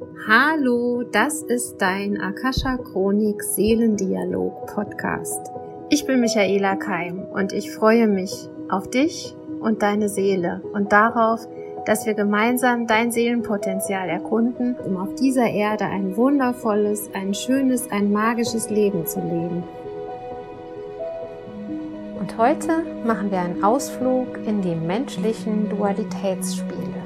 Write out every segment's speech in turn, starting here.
Hallo, das ist dein Akasha Chronik Seelendialog Podcast. Ich bin Michaela Keim und ich freue mich auf dich und deine Seele und darauf, dass wir gemeinsam dein Seelenpotenzial erkunden, um auf dieser Erde ein wundervolles, ein schönes, ein magisches Leben zu leben. Und heute machen wir einen Ausflug in die menschlichen Dualitätsspiele.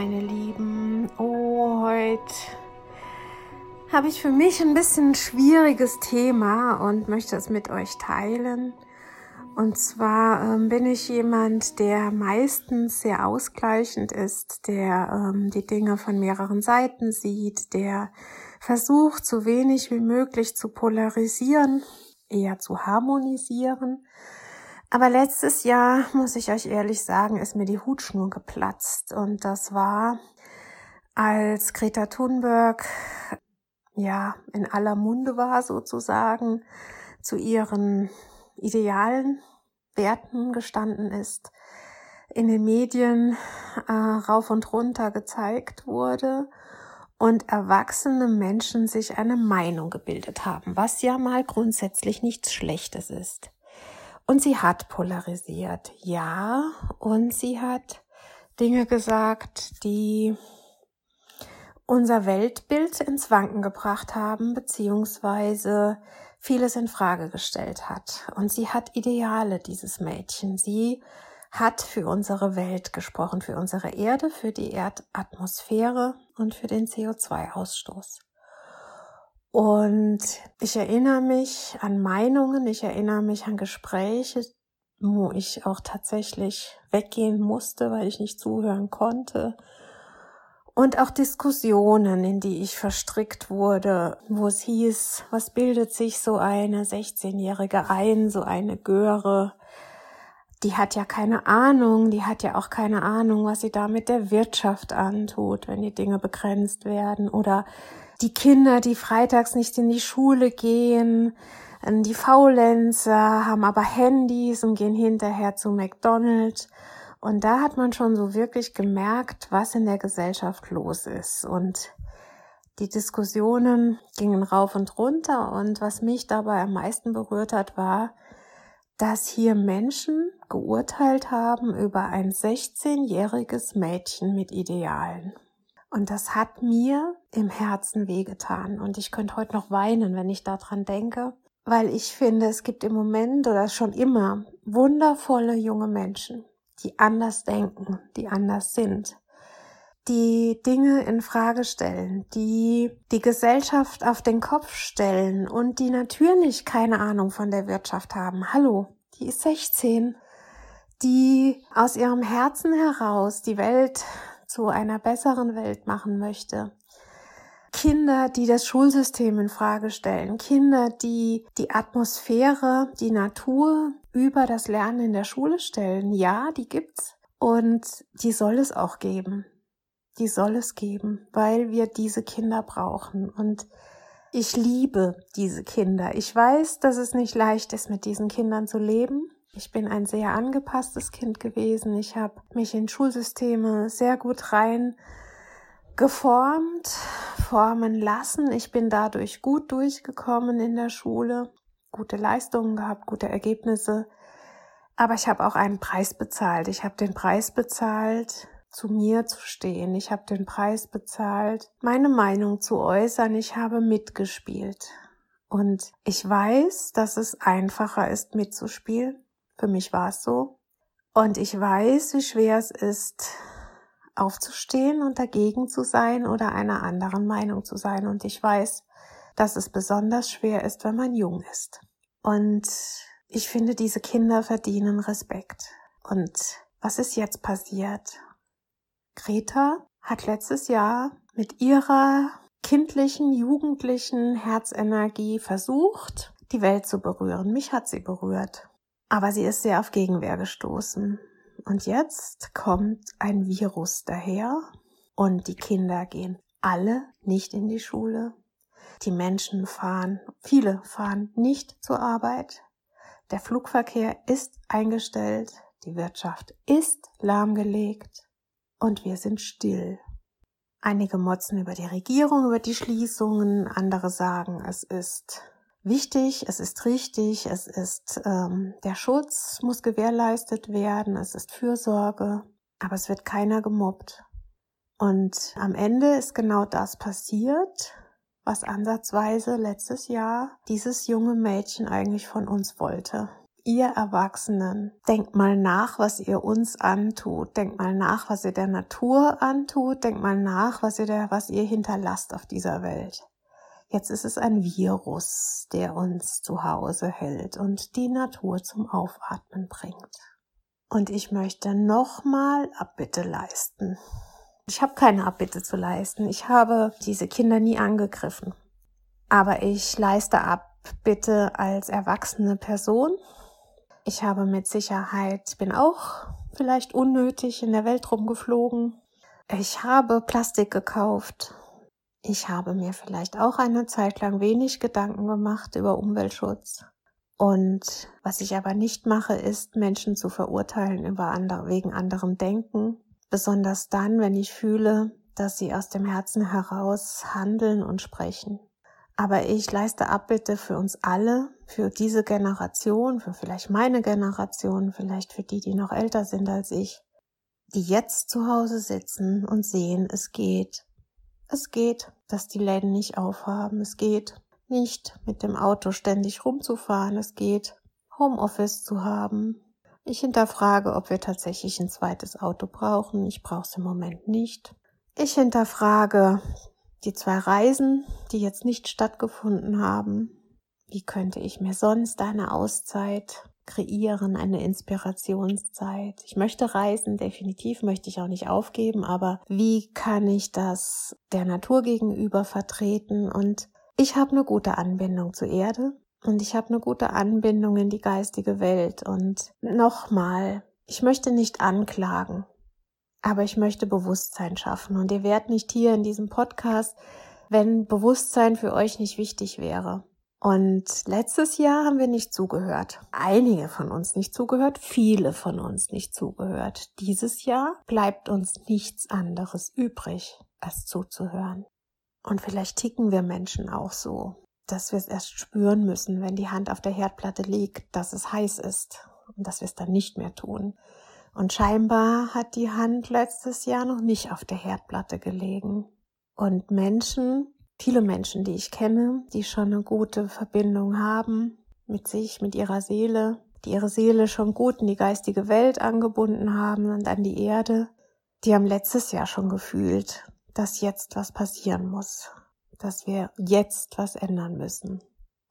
Meine Lieben, oh, heute habe ich für mich ein bisschen ein schwieriges Thema und möchte es mit euch teilen. Und zwar ähm, bin ich jemand, der meistens sehr ausgleichend ist, der ähm, die Dinge von mehreren Seiten sieht, der versucht, so wenig wie möglich zu polarisieren, eher zu harmonisieren aber letztes Jahr, muss ich euch ehrlich sagen, ist mir die Hutschnur geplatzt. Und das war, als Greta Thunberg, ja, in aller Munde war sozusagen, zu ihren idealen Werten gestanden ist, in den Medien äh, rauf und runter gezeigt wurde und erwachsene Menschen sich eine Meinung gebildet haben, was ja mal grundsätzlich nichts Schlechtes ist. Und sie hat polarisiert, ja. Und sie hat Dinge gesagt, die unser Weltbild ins Wanken gebracht haben, beziehungsweise vieles in Frage gestellt hat. Und sie hat Ideale, dieses Mädchen. Sie hat für unsere Welt gesprochen, für unsere Erde, für die Erdatmosphäre und für den CO2-Ausstoß. Und ich erinnere mich an Meinungen, ich erinnere mich an Gespräche, wo ich auch tatsächlich weggehen musste, weil ich nicht zuhören konnte. Und auch Diskussionen, in die ich verstrickt wurde, wo es hieß, was bildet sich so eine 16-Jährige ein, so eine Göre, die hat ja keine Ahnung, die hat ja auch keine Ahnung, was sie da mit der Wirtschaft antut, wenn die Dinge begrenzt werden oder die Kinder, die freitags nicht in die Schule gehen, ähm, die Faulenzer haben aber Handys und gehen hinterher zu McDonald's. Und da hat man schon so wirklich gemerkt, was in der Gesellschaft los ist. Und die Diskussionen gingen rauf und runter. Und was mich dabei am meisten berührt hat, war, dass hier Menschen geurteilt haben über ein 16-jähriges Mädchen mit Idealen. Und das hat mir im Herzen wehgetan. Und ich könnte heute noch weinen, wenn ich daran denke, weil ich finde, es gibt im Moment oder schon immer wundervolle junge Menschen, die anders denken, die anders sind, die Dinge in Frage stellen, die die Gesellschaft auf den Kopf stellen und die natürlich keine Ahnung von der Wirtschaft haben. Hallo, die ist 16, die aus ihrem Herzen heraus die Welt zu einer besseren Welt machen möchte. Kinder, die das Schulsystem in Frage stellen, Kinder, die die Atmosphäre, die Natur über das Lernen in der Schule stellen. Ja, die gibt's und die soll es auch geben. Die soll es geben, weil wir diese Kinder brauchen und ich liebe diese Kinder. Ich weiß, dass es nicht leicht ist, mit diesen Kindern zu leben. Ich bin ein sehr angepasstes Kind gewesen. Ich habe mich in Schulsysteme sehr gut rein geformt, formen lassen. Ich bin dadurch gut durchgekommen in der Schule, gute Leistungen gehabt, gute Ergebnisse. Aber ich habe auch einen Preis bezahlt. Ich habe den Preis bezahlt, zu mir zu stehen. Ich habe den Preis bezahlt, meine Meinung zu äußern. Ich habe mitgespielt. Und ich weiß, dass es einfacher ist, mitzuspielen, für mich war es so. Und ich weiß, wie schwer es ist, aufzustehen und dagegen zu sein oder einer anderen Meinung zu sein. Und ich weiß, dass es besonders schwer ist, wenn man jung ist. Und ich finde, diese Kinder verdienen Respekt. Und was ist jetzt passiert? Greta hat letztes Jahr mit ihrer kindlichen, jugendlichen Herzenergie versucht, die Welt zu berühren. Mich hat sie berührt. Aber sie ist sehr auf Gegenwehr gestoßen. Und jetzt kommt ein Virus daher und die Kinder gehen alle nicht in die Schule. Die Menschen fahren, viele fahren nicht zur Arbeit. Der Flugverkehr ist eingestellt. Die Wirtschaft ist lahmgelegt. Und wir sind still. Einige motzen über die Regierung, über die Schließungen, andere sagen, es ist wichtig, es ist richtig, es ist ähm, der Schutz muss gewährleistet werden, es ist Fürsorge, aber es wird keiner gemobbt. Und am Ende ist genau das passiert, was ansatzweise letztes Jahr dieses junge Mädchen eigentlich von uns wollte ihr Erwachsenen, denkt mal nach, was ihr uns antut. Denkt mal nach, was ihr der Natur antut. Denkt mal nach, was ihr, der, was ihr hinterlasst auf dieser Welt. Jetzt ist es ein Virus, der uns zu Hause hält und die Natur zum Aufatmen bringt. Und ich möchte nochmal Abbitte leisten. Ich habe keine Abbitte zu leisten. Ich habe diese Kinder nie angegriffen. Aber ich leiste Abbitte als erwachsene Person ich habe mit Sicherheit, bin auch vielleicht unnötig in der Welt rumgeflogen. Ich habe Plastik gekauft. Ich habe mir vielleicht auch eine Zeit lang wenig Gedanken gemacht über Umweltschutz. Und was ich aber nicht mache, ist, Menschen zu verurteilen über andere, wegen anderem Denken. Besonders dann, wenn ich fühle, dass sie aus dem Herzen heraus handeln und sprechen. Aber ich leiste Abbitte für uns alle, für diese Generation, für vielleicht meine Generation, vielleicht für die, die noch älter sind als ich, die jetzt zu Hause sitzen und sehen, es geht. Es geht, dass die Läden nicht aufhaben. Es geht nicht mit dem Auto ständig rumzufahren. Es geht, Homeoffice zu haben. Ich hinterfrage, ob wir tatsächlich ein zweites Auto brauchen. Ich brauche es im Moment nicht. Ich hinterfrage die zwei Reisen, die jetzt nicht stattgefunden haben. Wie könnte ich mir sonst eine Auszeit kreieren, eine Inspirationszeit? Ich möchte reisen, definitiv möchte ich auch nicht aufgeben, aber wie kann ich das der Natur gegenüber vertreten? Und ich habe eine gute Anbindung zur Erde und ich habe eine gute Anbindung in die geistige Welt. Und nochmal, ich möchte nicht anklagen. Aber ich möchte Bewusstsein schaffen. Und ihr werdet nicht hier in diesem Podcast, wenn Bewusstsein für euch nicht wichtig wäre. Und letztes Jahr haben wir nicht zugehört. Einige von uns nicht zugehört, viele von uns nicht zugehört. Dieses Jahr bleibt uns nichts anderes übrig, als zuzuhören. Und vielleicht ticken wir Menschen auch so, dass wir es erst spüren müssen, wenn die Hand auf der Herdplatte liegt, dass es heiß ist und dass wir es dann nicht mehr tun. Und scheinbar hat die Hand letztes Jahr noch nicht auf der Herdplatte gelegen. Und Menschen, viele Menschen, die ich kenne, die schon eine gute Verbindung haben mit sich, mit ihrer Seele, die ihre Seele schon gut in die geistige Welt angebunden haben und an die Erde, die haben letztes Jahr schon gefühlt, dass jetzt was passieren muss, dass wir jetzt was ändern müssen.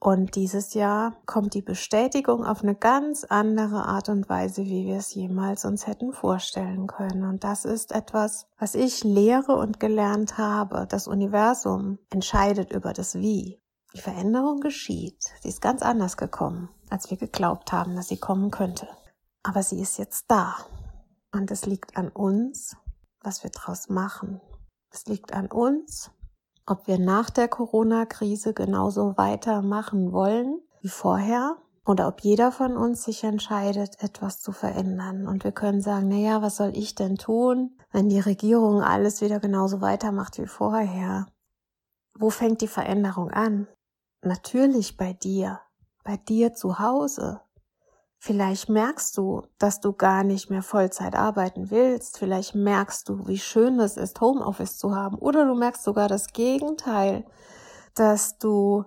Und dieses Jahr kommt die Bestätigung auf eine ganz andere Art und Weise, wie wir es jemals uns hätten vorstellen können. Und das ist etwas, was ich lehre und gelernt habe. Das Universum entscheidet über das Wie. Die Veränderung geschieht. Sie ist ganz anders gekommen, als wir geglaubt haben, dass sie kommen könnte. Aber sie ist jetzt da. Und es liegt an uns, was wir draus machen. Es liegt an uns, ob wir nach der Corona-Krise genauso weitermachen wollen wie vorher oder ob jeder von uns sich entscheidet, etwas zu verändern. Und wir können sagen, na ja, was soll ich denn tun, wenn die Regierung alles wieder genauso weitermacht wie vorher? Wo fängt die Veränderung an? Natürlich bei dir, bei dir zu Hause, Vielleicht merkst du, dass du gar nicht mehr Vollzeit arbeiten willst. Vielleicht merkst du, wie schön es ist, Homeoffice zu haben. Oder du merkst sogar das Gegenteil, dass du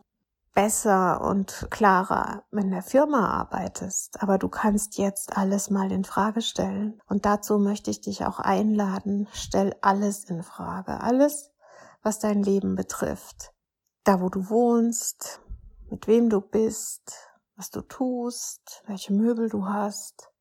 besser und klarer in der Firma arbeitest. Aber du kannst jetzt alles mal in Frage stellen. Und dazu möchte ich dich auch einladen. Stell alles in Frage. Alles, was dein Leben betrifft. Da, wo du wohnst, mit wem du bist, was du tust, welche Möbel du hast,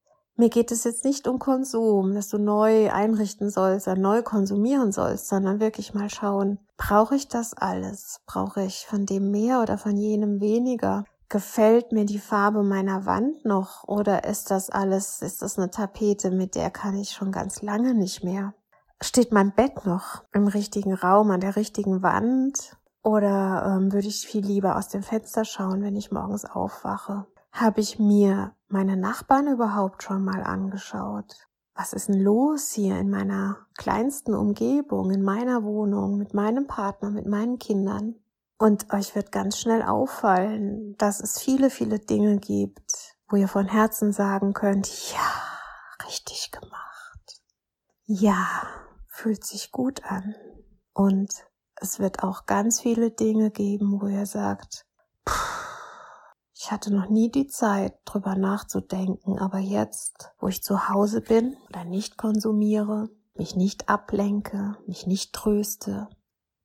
Mir geht es jetzt nicht um Konsum, dass du neu einrichten sollst, oder neu konsumieren sollst, sondern wirklich mal schauen, brauche ich das alles? Brauche ich von dem mehr oder von jenem weniger? Gefällt mir die Farbe meiner Wand noch oder ist das alles, ist das eine Tapete, mit der kann ich schon ganz lange nicht mehr? Steht mein Bett noch im richtigen Raum, an der richtigen Wand? Oder ähm, würde ich viel lieber aus dem Fenster schauen, wenn ich morgens aufwache? Habe ich mir meine Nachbarn überhaupt schon mal angeschaut? Was ist denn los hier in meiner kleinsten Umgebung, in meiner Wohnung, mit meinem Partner, mit meinen Kindern? Und euch wird ganz schnell auffallen, dass es viele, viele Dinge gibt, wo ihr von Herzen sagen könnt, ja, richtig gemacht. Ja, fühlt sich gut an. Und es wird auch ganz viele Dinge geben, wo ihr sagt, ich hatte noch nie die Zeit, drüber nachzudenken, aber jetzt, wo ich zu Hause bin oder nicht konsumiere, mich nicht ablenke, mich nicht tröste,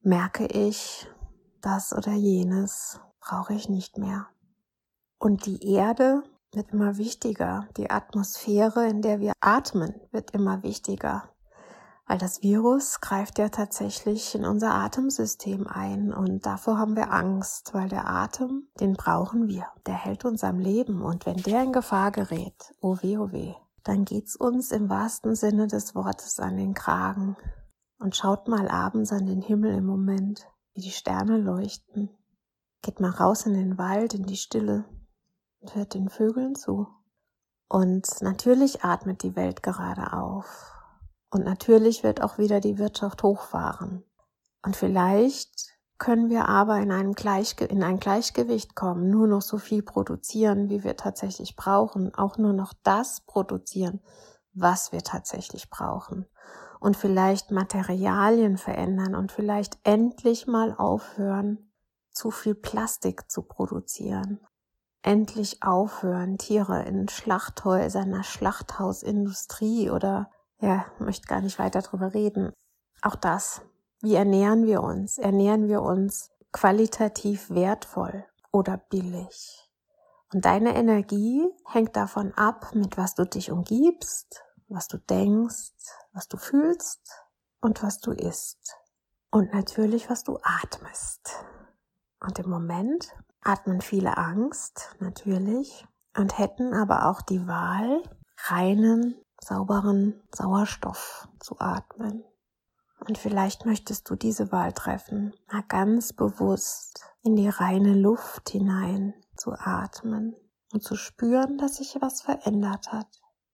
merke ich, das oder jenes brauche ich nicht mehr. Und die Erde wird immer wichtiger, die Atmosphäre, in der wir atmen, wird immer wichtiger. Weil das Virus greift ja tatsächlich in unser Atemsystem ein und davor haben wir Angst, weil der Atem, den brauchen wir. Der hält uns am Leben und wenn der in Gefahr gerät, oh weh, oh weh, dann geht's uns im wahrsten Sinne des Wortes an den Kragen. Und schaut mal abends an den Himmel im Moment, wie die Sterne leuchten. Geht mal raus in den Wald, in die Stille und hört den Vögeln zu. Und natürlich atmet die Welt gerade auf. Und natürlich wird auch wieder die Wirtschaft hochfahren. Und vielleicht können wir aber in, einem Gleichge in ein Gleichgewicht kommen, nur noch so viel produzieren, wie wir tatsächlich brauchen, auch nur noch das produzieren, was wir tatsächlich brauchen. Und vielleicht Materialien verändern und vielleicht endlich mal aufhören, zu viel Plastik zu produzieren. Endlich aufhören, Tiere in Schlachthäusern, einer Schlachthausindustrie oder ja, möchte gar nicht weiter drüber reden. Auch das. Wie ernähren wir uns? Ernähren wir uns qualitativ wertvoll oder billig? Und deine Energie hängt davon ab, mit was du dich umgibst, was du denkst, was du fühlst und was du isst. Und natürlich, was du atmest. Und im Moment atmen viele Angst, natürlich, und hätten aber auch die Wahl, reinen sauberen Sauerstoff zu atmen. Und vielleicht möchtest du diese Wahl treffen, mal ganz bewusst in die reine Luft hinein zu atmen und zu spüren, dass sich was verändert hat.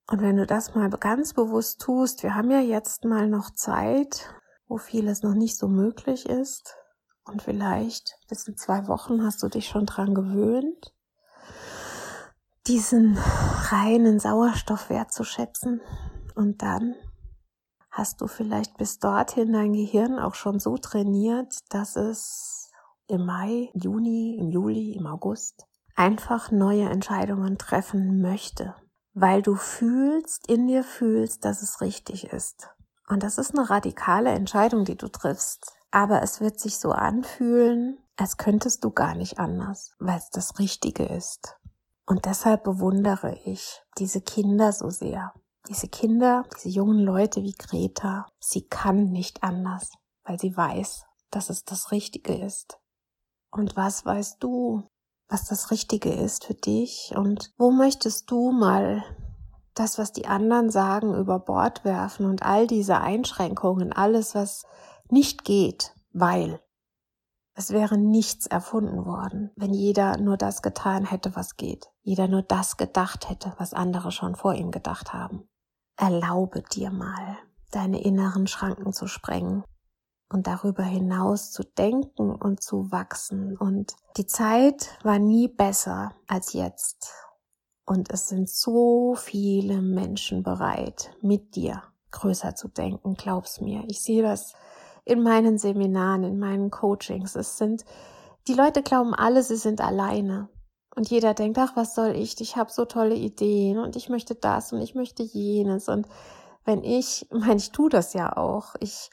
Und wenn du das mal ganz bewusst tust, wir haben ja jetzt mal noch Zeit, wo vieles noch nicht so möglich ist. Und vielleicht bis in zwei Wochen hast du dich schon dran gewöhnt diesen reinen Sauerstoff wertzuschätzen. Und dann hast du vielleicht bis dorthin dein Gehirn auch schon so trainiert, dass es im Mai, Juni, im Juli, im August einfach neue Entscheidungen treffen möchte, weil du fühlst, in dir fühlst, dass es richtig ist. Und das ist eine radikale Entscheidung, die du triffst. Aber es wird sich so anfühlen, als könntest du gar nicht anders, weil es das Richtige ist. Und deshalb bewundere ich diese Kinder so sehr. Diese Kinder, diese jungen Leute wie Greta, sie kann nicht anders, weil sie weiß, dass es das Richtige ist. Und was weißt du, was das Richtige ist für dich? Und wo möchtest du mal das, was die anderen sagen, über Bord werfen und all diese Einschränkungen, alles, was nicht geht, weil es wäre nichts erfunden worden, wenn jeder nur das getan hätte, was geht. Jeder nur das gedacht hätte, was andere schon vor ihm gedacht haben. Erlaube dir mal, deine inneren Schranken zu sprengen und darüber hinaus zu denken und zu wachsen. Und die Zeit war nie besser als jetzt. Und es sind so viele Menschen bereit, mit dir größer zu denken, glaub's mir. Ich sehe das in meinen Seminaren, in meinen Coachings. Es sind, die Leute glauben alle, sie sind alleine. Und jeder denkt, ach, was soll ich? Ich habe so tolle Ideen und ich möchte das und ich möchte jenes. Und wenn ich, meine, ich tue das ja auch. Ich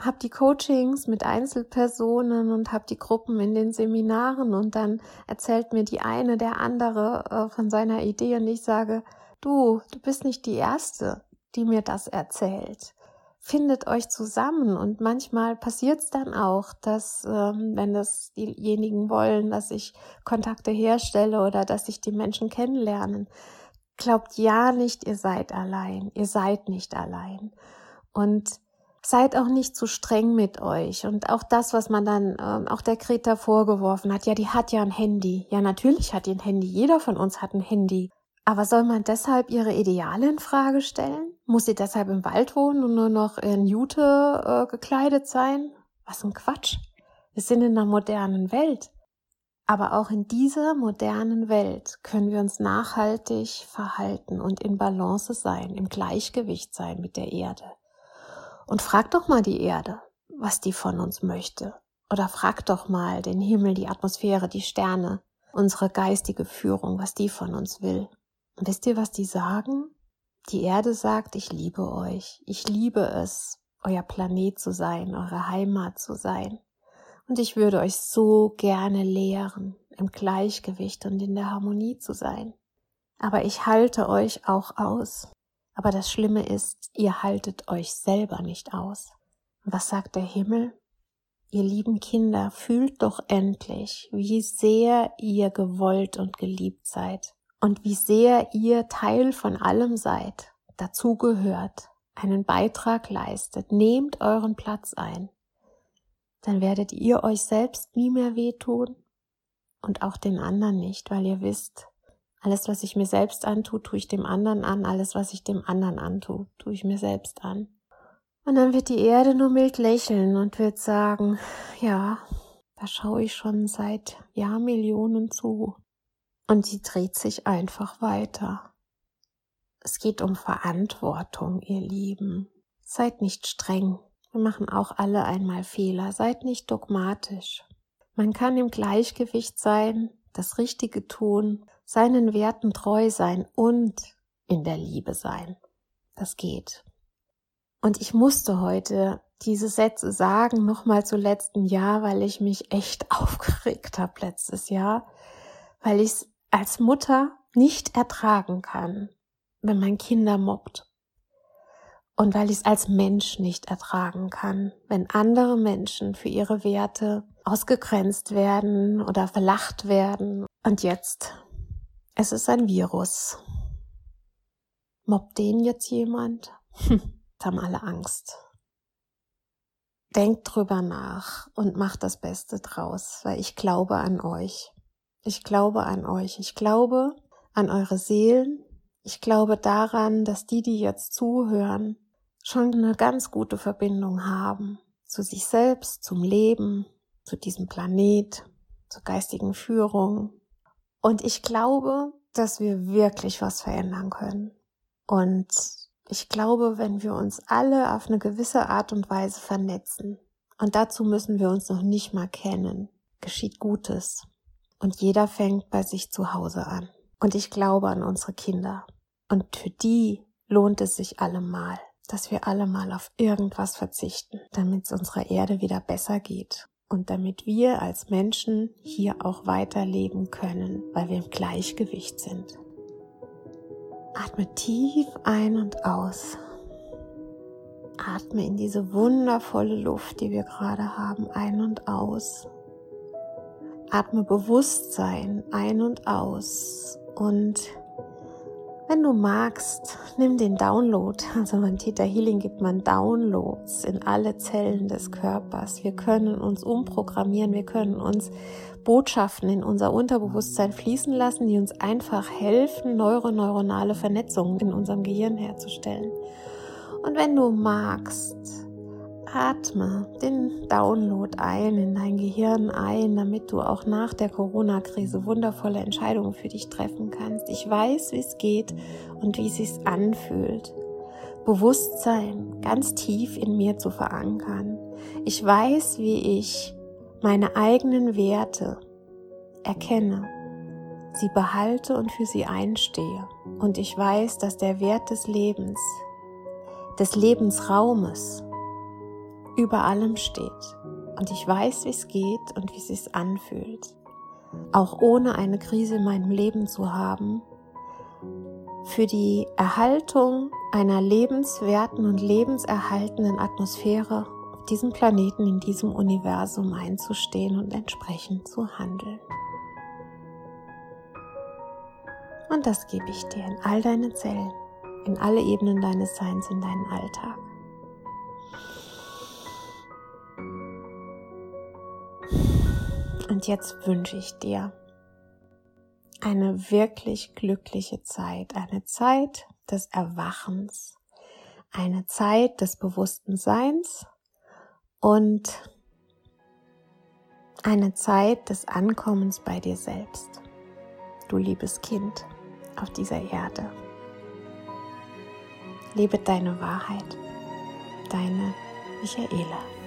habe die Coachings mit Einzelpersonen und habe die Gruppen in den Seminaren und dann erzählt mir die eine der andere äh, von seiner Idee und ich sage, du, du bist nicht die Erste, die mir das erzählt. Findet euch zusammen. Und manchmal passiert es dann auch, dass ähm, wenn das diejenigen wollen, dass ich Kontakte herstelle oder dass sich die Menschen kennenlernen, glaubt ja nicht, ihr seid allein, ihr seid nicht allein. Und seid auch nicht zu streng mit euch. Und auch das, was man dann ähm, auch der Greta vorgeworfen hat, ja, die hat ja ein Handy, ja natürlich hat die ein Handy, jeder von uns hat ein Handy, aber soll man deshalb ihre Ideale in Frage stellen? Muss sie deshalb im Wald wohnen und nur noch in Jute äh, gekleidet sein? Was ein Quatsch. Wir sind in einer modernen Welt. Aber auch in dieser modernen Welt können wir uns nachhaltig verhalten und in Balance sein, im Gleichgewicht sein mit der Erde. Und frag doch mal die Erde, was die von uns möchte. Oder frag doch mal den Himmel, die Atmosphäre, die Sterne, unsere geistige Führung, was die von uns will. Und wisst ihr, was die sagen? Die Erde sagt, ich liebe euch. Ich liebe es, euer Planet zu sein, eure Heimat zu sein. Und ich würde euch so gerne lehren, im Gleichgewicht und in der Harmonie zu sein. Aber ich halte euch auch aus. Aber das Schlimme ist, ihr haltet euch selber nicht aus. Was sagt der Himmel? Ihr lieben Kinder, fühlt doch endlich, wie sehr ihr gewollt und geliebt seid und wie sehr ihr Teil von allem seid, dazugehört, einen Beitrag leistet, nehmt euren Platz ein, dann werdet ihr euch selbst nie mehr wehtun und auch den anderen nicht, weil ihr wisst, alles, was ich mir selbst antue, tue ich dem anderen an, alles, was ich dem anderen antue, tue ich mir selbst an. Und dann wird die Erde nur mild lächeln und wird sagen, ja, da schaue ich schon seit Jahrmillionen zu. Und sie dreht sich einfach weiter. Es geht um Verantwortung, ihr Lieben. Seid nicht streng. Wir machen auch alle einmal Fehler. Seid nicht dogmatisch. Man kann im Gleichgewicht sein, das Richtige tun, seinen Werten treu sein und in der Liebe sein. Das geht. Und ich musste heute diese Sätze sagen, nochmal zu letzten Jahr, weil ich mich echt aufgeregt habe letztes Jahr, weil ich es als Mutter nicht ertragen kann, wenn man Kinder mobbt. Und weil ich es als Mensch nicht ertragen kann, wenn andere Menschen für ihre Werte ausgegrenzt werden oder verlacht werden. Und jetzt, es ist ein Virus. Mobbt den jetzt jemand? Hm, haben alle Angst. Denkt drüber nach und macht das Beste draus, weil ich glaube an euch. Ich glaube an euch. Ich glaube an eure Seelen. Ich glaube daran, dass die, die jetzt zuhören, schon eine ganz gute Verbindung haben zu sich selbst, zum Leben, zu diesem Planet, zur geistigen Führung. Und ich glaube, dass wir wirklich was verändern können. Und ich glaube, wenn wir uns alle auf eine gewisse Art und Weise vernetzen, und dazu müssen wir uns noch nicht mal kennen, geschieht Gutes. Und jeder fängt bei sich zu Hause an. Und ich glaube an unsere Kinder. Und für die lohnt es sich allemal, dass wir alle mal auf irgendwas verzichten, damit es unserer Erde wieder besser geht. Und damit wir als Menschen hier auch weiterleben können, weil wir im Gleichgewicht sind. Atme tief ein und aus. Atme in diese wundervolle Luft, die wir gerade haben, ein und aus. Atme Bewusstsein ein und aus und wenn du magst, nimm den Download. Also beim Theta Healing gibt man Downloads in alle Zellen des Körpers. Wir können uns umprogrammieren, wir können uns Botschaften in unser Unterbewusstsein fließen lassen, die uns einfach helfen, neuroneuronale Vernetzungen in unserem Gehirn herzustellen. Und wenn du magst, Atme den Download ein in dein Gehirn ein, damit du auch nach der Corona-Krise wundervolle Entscheidungen für dich treffen kannst. Ich weiß, wie es geht und wie es sich anfühlt. Bewusstsein ganz tief in mir zu verankern. Ich weiß, wie ich meine eigenen Werte erkenne, sie behalte und für sie einstehe. Und ich weiß, dass der Wert des Lebens, des Lebensraumes, über allem steht. Und ich weiß, wie es geht und wie es sich anfühlt. Auch ohne eine Krise in meinem Leben zu haben, für die Erhaltung einer lebenswerten und lebenserhaltenden Atmosphäre auf diesem Planeten, in diesem Universum einzustehen und entsprechend zu handeln. Und das gebe ich dir in all deine Zellen, in alle Ebenen deines Seins, in deinen Alltag. Und jetzt wünsche ich dir eine wirklich glückliche Zeit, eine Zeit des Erwachens, eine Zeit des bewussten Seins und eine Zeit des Ankommens bei dir selbst, du liebes Kind auf dieser Erde. Lebe deine Wahrheit, deine Michaela.